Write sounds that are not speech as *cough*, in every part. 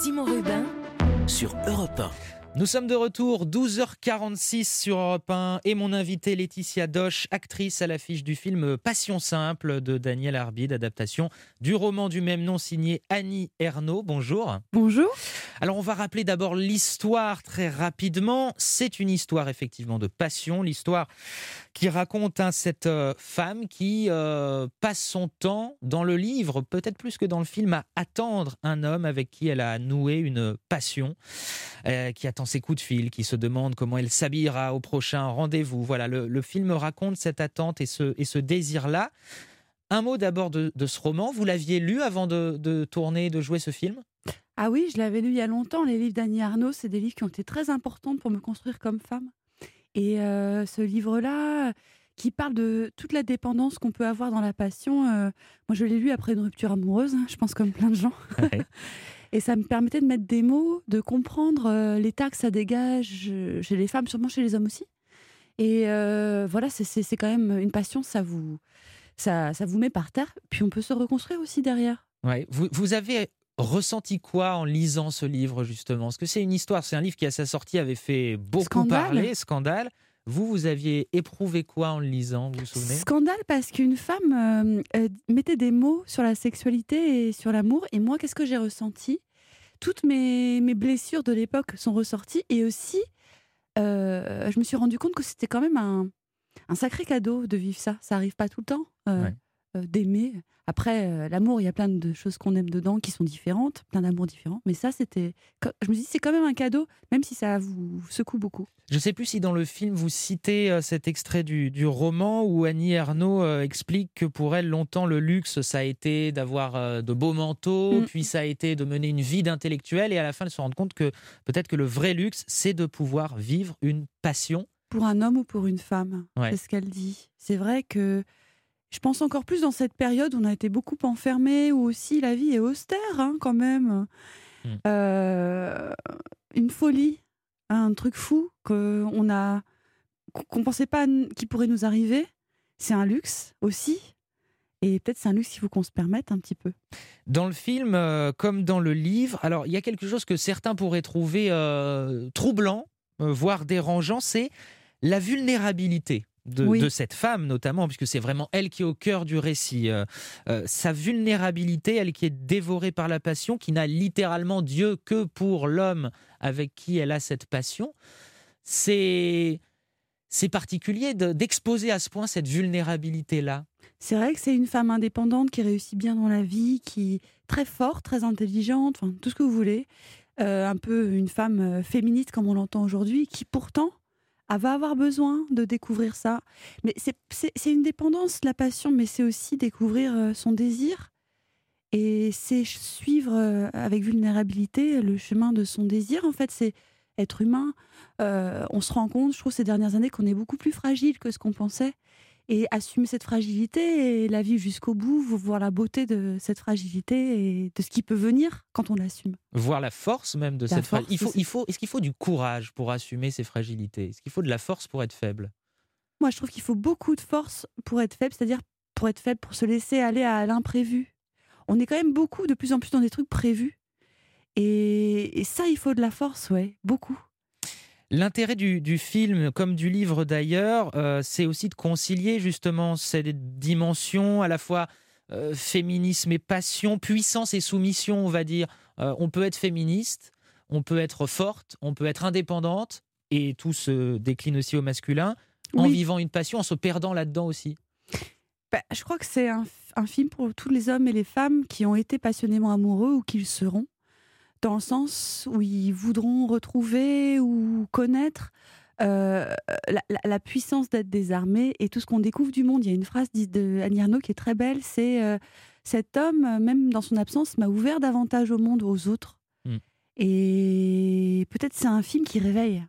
Simon Rubin sur Europe 1. Nous sommes de retour, 12h46 sur Europe 1 et mon invité Laetitia Doche, actrice à l'affiche du film Passion simple de Daniel Arbide, adaptation du roman du même nom signé Annie Ernaux. Bonjour. Bonjour. Alors on va rappeler d'abord l'histoire très rapidement. C'est une histoire effectivement de passion, l'histoire qui raconte hein, cette euh, femme qui euh, passe son temps dans le livre, peut-être plus que dans le film, à attendre un homme avec qui elle a noué une passion, euh, qui attend ses coups de fil, qui se demande comment elle s'habillera au prochain rendez-vous. Voilà, le, film raconte cette attente et ce, et ce désir-là. Un mot d'abord de, ce roman. Vous l'aviez lu avant de, de tourner, de jouer ce film? Ah oui, je l'avais lu il y a longtemps. Les livres d'Annie Arnaud, c'est des livres qui ont été très importants pour me construire comme femme. Et euh, ce livre-là, qui parle de toute la dépendance qu'on peut avoir dans la passion, euh, moi je l'ai lu après une rupture amoureuse, hein, je pense comme plein de gens. *laughs* Et ça me permettait de mettre des mots, de comprendre l'état que ça dégage chez les femmes, sûrement chez les hommes aussi. Et euh, voilà, c'est quand même une passion, ça vous, ça, ça vous met par terre. Puis on peut se reconstruire aussi derrière. Ouais. Vous, vous avez ressenti quoi en lisant ce livre, justement? Parce que c'est une histoire, c'est un livre qui, à sa sortie, avait fait beaucoup parler, scandale. Vous, vous aviez éprouvé quoi en le lisant, vous vous souvenez? Scandale parce qu'une femme euh, euh, mettait des mots sur la sexualité et sur l'amour. Et moi, qu'est-ce que j'ai ressenti? Toutes mes, mes, blessures de l'époque sont ressorties. Et aussi, euh, je me suis rendu compte que c'était quand même un, un, sacré cadeau de vivre ça. Ça arrive pas tout le temps. D'aimer. Après, l'amour, il y a plein de choses qu'on aime dedans qui sont différentes, plein d'amours différents. Mais ça, c'était. Je me dis, c'est quand même un cadeau, même si ça vous secoue beaucoup. Je ne sais plus si dans le film vous citez euh, cet extrait du, du roman où Annie Ernaux euh, explique que pour elle, longtemps, le luxe, ça a été d'avoir euh, de beaux manteaux, mm. puis ça a été de mener une vie d'intellectuel, et à la fin, elle se rend compte que peut-être que le vrai luxe, c'est de pouvoir vivre une passion. Pour un homme ou pour une femme, c'est ce qu'elle dit. C'est vrai que je pense encore plus dans cette période où on a été beaucoup enfermés, où aussi la vie est austère hein, quand même. Mm. une folie un truc fou qu'on a qu'on pensait pas qui pourrait nous arriver. C'est un luxe aussi. Et peut-être c'est un luxe qu'il faut qu'on se permette un petit peu. Dans le film, euh, comme dans le livre, alors il y a quelque chose que certains pourraient trouver euh, troublant, euh, voire dérangeant, c'est la vulnérabilité. De, cette femme notamment, puisque c'est vraiment elle qui est au cœur du récit. sa vulnérabilité, elle qui est dévorée par la passion, qui n'a littéralement Dieu que pour l'homme avec qui elle a cette passion, c'est c'est particulier d'exposer à ce point cette vulnérabilité-là. C'est vrai que c'est une femme indépendante qui réussit bien dans la vie, qui est très forte, très intelligente, enfin, tout ce que vous voulez. Euh, un peu une femme euh, féministe comme on l'entend aujourd'hui, qui pourtant va avoir besoin de découvrir ça. Mais c'est une dépendance, la passion, mais c'est aussi découvrir euh, son désir et c'est suivre euh, avec vulnérabilité le chemin de son désir. En fait, c'est être humain. Euh, on se rend compte, je trouve, ces dernières années, qu'on est beaucoup plus fragile que ce qu'on pensait. Et assumer cette fragilité et la vivre jusqu'au bout, voir la beauté de cette fragilité et de ce qui peut venir quand on l'assume. Voir la force même de cette fragilité. Il faut, il faut, est-ce qu'il faut du courage pour assumer ses fragilités? Est-ce qu'il faut de la force pour être faible? Moi, je trouve qu'il faut beaucoup de force pour être faible, c'est-à-dire pour être faible, pour se laisser aller à l'imprévu, on est quand même beaucoup, de plus en plus, dans des trucs prévus. Et, ça, il faut de la force, ouais, beaucoup. L'intérêt du, film, comme du livre d'ailleurs, euh, c'est aussi de concilier justement cette dimension à la fois euh, féminisme et passion, puissance et soumission, on va dire. Euh, on peut être féministe, on peut être forte, on peut être indépendante, et tout se décline aussi au masculin, en vivant une passion, en se perdant là-dedans aussi. Bah, je crois que c'est un, film pour tous les hommes et les femmes qui ont été passionnément amoureux ou qui le seront, dans le sens où ils voudront retrouver ou connaître euh, la, puissance d'être désarmé et tout ce qu'on découvre du monde. Il y a une phrase de Annie Arnaud qui est très belle, c'est euh, cet homme, même dans son absence, m'a ouvert davantage au monde, aux autres. Mm. Et peut-être c'est un film qui réveille.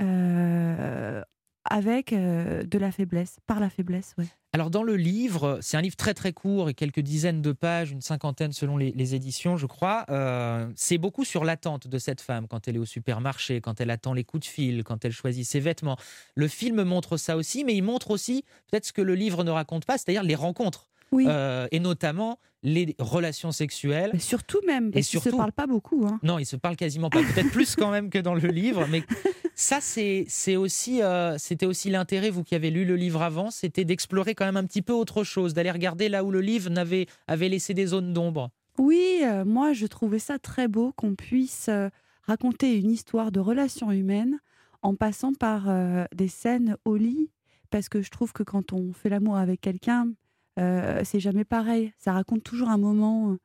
Euh, avec euh, de la faiblesse, par la faiblesse, ouais. Alors dans le livre, c'est un livre très très court et quelques dizaines de pages, une cinquantaine selon les, éditions, je crois. Euh, c'est beaucoup sur l'attente de cette femme quand elle est au supermarché, quand elle attend les coups de fil, quand elle choisit ses vêtements. Le film montre ça aussi, mais il montre aussi peut-être ce que le livre ne raconte pas, c'est-à-dire les rencontres. Oui. euh, et notamment les relations sexuelles. Mais surtout même, Et parce qu'ils ne se surtout- parlent pas beaucoup. Hein. Non, ils se parlent quasiment pas. Peut-être plus quand même que dans le *laughs* livre, mais ça, c'est c'est aussi, euh, c'était aussi l'intérêt, vous qui avez lu le livre avant, c'était d'explorer quand même un petit peu autre chose, d'aller regarder là où le livre n'avait avait laissé des zones d'ombre. Oui, euh, moi je trouvais ça très beau qu'on puisse raconter une histoire de relations humaines en passant par euh, des scènes au lit, parce que je trouve que quand on fait l'amour avec quelqu'un, euh, c'est jamais pareil. Ça raconte toujours un moment,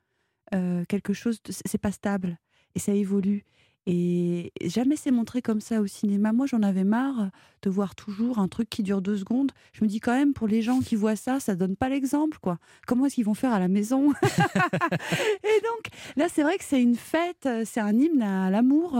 euh, quelque chose, c'est pas stable et ça évolue. Et jamais c'est montré comme ça au cinéma. Moi, j'en avais marre de voir toujours un truc qui dure deux secondes. Je me dis quand même, pour les gens qui voient ça, ça donne pas l'exemple, quoi. Comment est-ce qu'ils vont faire à la maison? *laughs* Et donc, là, c'est vrai que c'est une fête, c'est un hymne à l'amour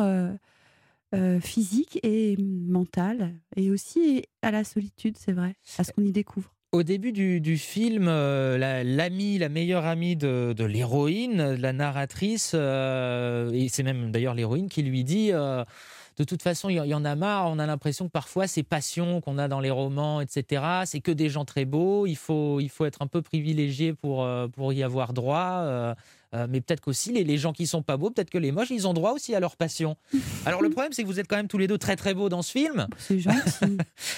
euh, physique et mental, et aussi à la solitude, c'est vrai, à ce qu'on y découvre. Au début du, du film, euh, la- l'amie, la, meilleure amie de, de l'héroïne, de la narratrice, euh, et c'est même d'ailleurs l'héroïne qui lui dit euh, de toute façon, il y, en a marre, on a l'impression que parfois ces passions qu'on a dans les romans, etc., c'est que des gens très beaux, il faut, il faut être un peu privilégié pour, euh, pour y avoir droit. mais peut-être qu'aussi les, les gens qui sont pas beaux, peut-être que les moches, ils ont droit aussi à leur passion. *laughs* Alors le problème, c'est que vous êtes quand même tous les deux très très beaux dans ce film. C'est gentil.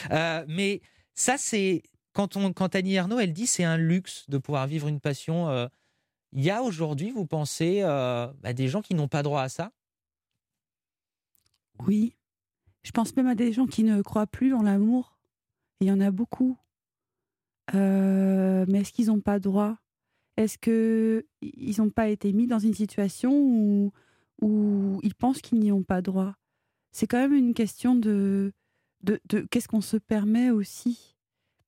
*laughs* Mais ça, c'est quand, on, quand Annie Ernaux, elle dit c'est un luxe de pouvoir vivre une passion. euh, Il y a aujourd'hui, vous pensez, euh, bah, des gens qui n'ont pas droit à ça? Oui. Je pense même à des gens qui ne croient plus en l'amour. Il y en a beaucoup. Euh, mais est-ce qu'ils n'ont pas droit? Est-ce qu'ils n'ont pas été mis dans une situation où, où ils pensent qu'ils n'y ont pas droit? C'est quand même une question de, de qu'est-ce qu'on se permet aussi?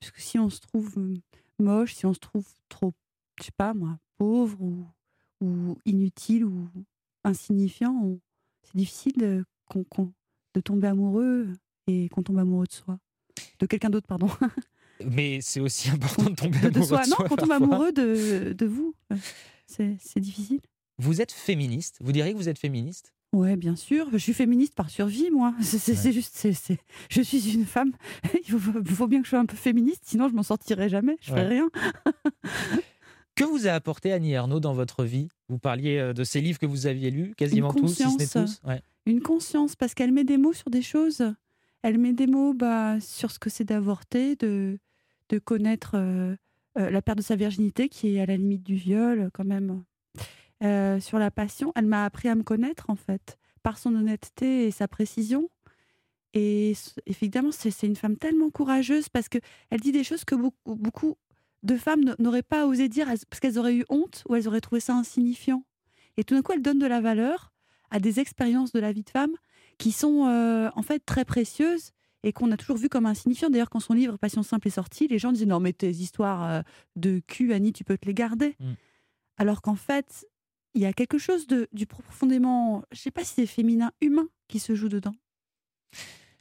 Parce que si on se trouve moche, si on se trouve trop, je sais pas moi, pauvre ou, ou inutile ou insignifiant, c'est difficile de, tomber amoureux et qu'on tombe amoureux de soi. De quelqu'un d'autre, pardon. *laughs* Mais c'est aussi *laughs* important de tomber De, de amoureux soi. de Non, soi qu'on tombe amoureux de, de vous. Euh, c'est difficile. Vous êtes féministe Vous diriez que vous êtes féministe? Ouais, bien sûr. Je suis féministe par survie, moi. *laughs* C'est juste, c'est- je suis une femme. *laughs* Il faut, faut bien que je sois un peu féministe, sinon je m'en sortirai jamais. Je ferai Ouais. rien. *laughs* Que vous a apporté Annie Ernaux dans votre vie? Vous parliez euh, de ces livres que vous aviez lus, quasiment tous, si ce n'est conscience. tous. Ouais. Une conscience, parce qu'elle met des mots sur des choses. Elle met des mots bah, sur ce que c'est d'avorter, de, de connaître euh, euh, la perte de sa virginité, qui est à la limite du viol, quand même. Euh, sur la passion, elle m'a appris à me connaître, en fait, par son honnêteté et sa précision. Et évidemment, c'est c'est une femme tellement courageuse parce qu'elle dit des choses que beaucoup, beaucoup de femmes n'auraient pas osé dire parce qu'elles auraient eu honte ou elles auraient trouvé ça insignifiant. Et tout d'un coup, elle donne de la valeur à des expériences de la vie de femme qui sont euh, en fait très précieuses et qu'on a toujours vu comme insignifiantes. D'ailleurs, quand son livre Passion simple est sorti, les gens disaient non mais tes histoires euh, de cul, Annie, tu peux te les garder. Mm. Alors qu'en fait, il y a quelque chose de du profondément, je sais pas si c'est féminin, humain qui se joue dedans.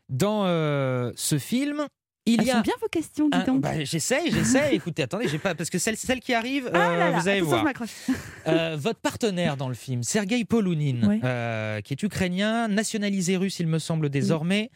Dans euh, ce film, il Elles y a sont bien vos questions, dis donc. bah, j'essaye, j'essaye. Écoutez, attendez, j'ai pas parce que celle, celle qui arrive, ah euh, là là, vous allez voir. *laughs* Euh, votre partenaire dans le film, Sergei Polounine, euh, qui est ukrainien, nationalisé russe, il me semble désormais.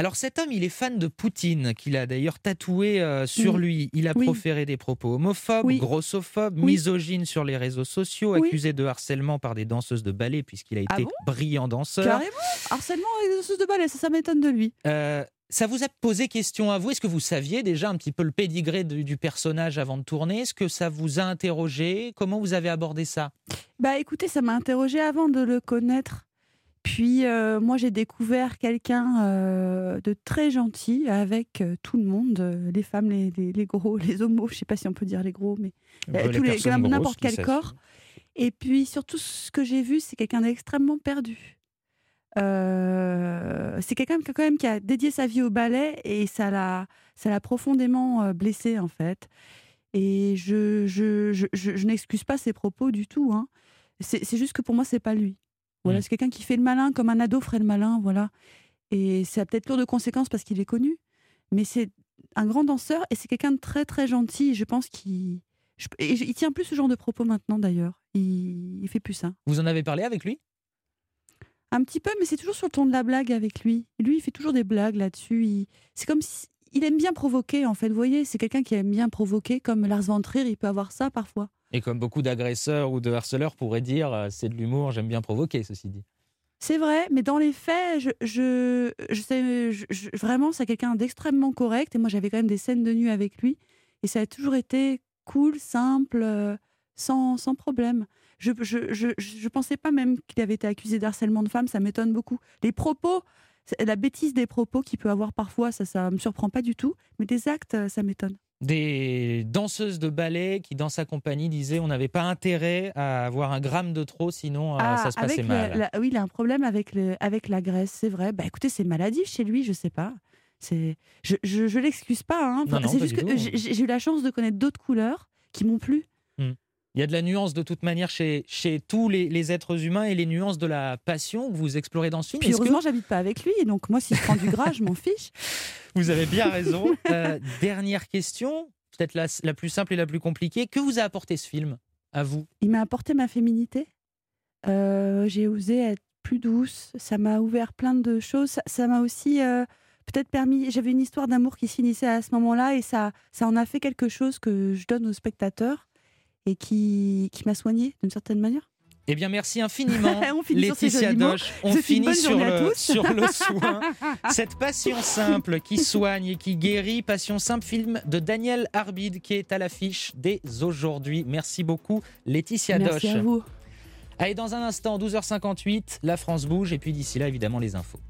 Alors cet homme, il est fan de Poutine, qu'il a d'ailleurs tatoué euh, sur Oui. lui. Il a Oui. proféré des propos homophobes, Oui. grossophobes, misogynes sur les réseaux sociaux, accusé de harcèlement par des danseuses de ballet, puisqu'il a Ah été bon? brillant danseur. Carrément, harcèlement et danseuse de ballet, ça, ça m'étonne de lui. Euh, ça vous a posé question à vous? Est-ce que vous saviez déjà un petit peu le pédigré de- du personnage avant de tourner? Est-ce que ça vous a interrogé? Comment vous avez abordé ça? Bah écoutez, ça m'a interrogé avant de le connaître. Puis euh, moi j'ai découvert quelqu'un euh, de très gentil avec euh, tout le monde, les femmes, les, les- les gros, *laughs* les homos, je sais pas si on peut dire les gros, mais tous les- n'importe quel corps. Et puis surtout ce que j'ai vu, c'est quelqu'un d'extrêmement perdu. C'est quelqu'un qui, quand même qui a dédié sa vie au ballet et ça l'a, ça l'a profondément blessé en fait. Et je, je, je, je- je n'excuse pas ses propos du tout. hein. C'est, c'est juste que pour moi, c'est pas lui. Voilà, Mm. c'est quelqu'un qui fait le malin comme un ado ferait le malin, voilà. Et ça a peut-être lourd de conséquences parce qu'il est connu, mais c'est un grand danseur et c'est quelqu'un de très très gentil. Je pense qu'il il tient plus ce genre de propos maintenant d'ailleurs. Il, il fait plus ça. Vous en avez parlé avec lui? Un petit peu, mais c'est toujours sur le ton de la blague avec lui. Lui, il fait toujours des blagues là-dessus. Il- C'est comme si il aime bien provoquer, en fait. Vous voyez, c'est quelqu'un qui aime bien provoquer, comme Lars von Trier, il peut avoir ça parfois. Et comme beaucoup d'agresseurs ou de harceleurs pourraient dire, euh, c'est de l'humour, j'aime bien provoquer, ceci dit. C'est vrai, mais dans les faits, je, je, vraiment, c'est quelqu'un d'extrêmement correct. Et moi, j'avais quand même des scènes de nu avec lui. Et ça a toujours été cool, simple, euh, sans, sans problème. Je ne pensais pas même qu'il avait été accusé d'harcèlement de femmes, ça m'étonne beaucoup. Les propos, la bêtise des propos qu'il peut avoir parfois, ça ça me surprend pas du tout. Mais des actes, euh, ça m'étonne. Des danseuses de ballet qui, dans sa compagnie, disaient on n'avait pas intérêt à avoir un gramme de trop, sinon euh, ça se passait Ah, mal. la- oui, il a un problème avec, le, avec la graisse, c'est vrai. Bah écoutez, c'est maladif chez lui, je sais pas. C'est, je, je, je l'excuse pas. Hein. C'est juste que j'ai j'ai eu la chance de connaître d'autres couleurs qui m'ont plu. Il y a de la nuance de toute manière chez, chez tous les, les êtres humains et les nuances de la passion que vous explorez dans ce film. Puis Est-ce que- heureusement, j'habite pas avec lui, donc moi, s'il prend du gras, je m'en *laughs* fiche. Vous avez bien raison. Euh, dernière question, peut-être la, la plus simple et la plus compliquée. Que vous a apporté ce film à vous? Il m'a apporté ma féminité. Euh, j'ai osé être plus douce. Ça m'a ouvert plein de choses. Ça- m'a aussi euh, peut-être permis. J'avais une histoire d'amour qui se finissait à ce moment-là, et ça, ça en a fait quelque chose que je donne aux spectateurs et qui, qui m'a soignée d'une certaine manière. Eh bien, merci infiniment, Laetitia. *laughs* Doche. On finit sur le, sur le *laughs* soin. Cette passion simple qui soigne et qui guérit. Passion simple, film de Daniel Arbid qui est à l'affiche dès aujourd'hui. Merci beaucoup, Laetitia Merci Doche. à vous. Allez, dans un instant, 12h58, la France bouge. Et puis d'ici là, évidemment, les infos.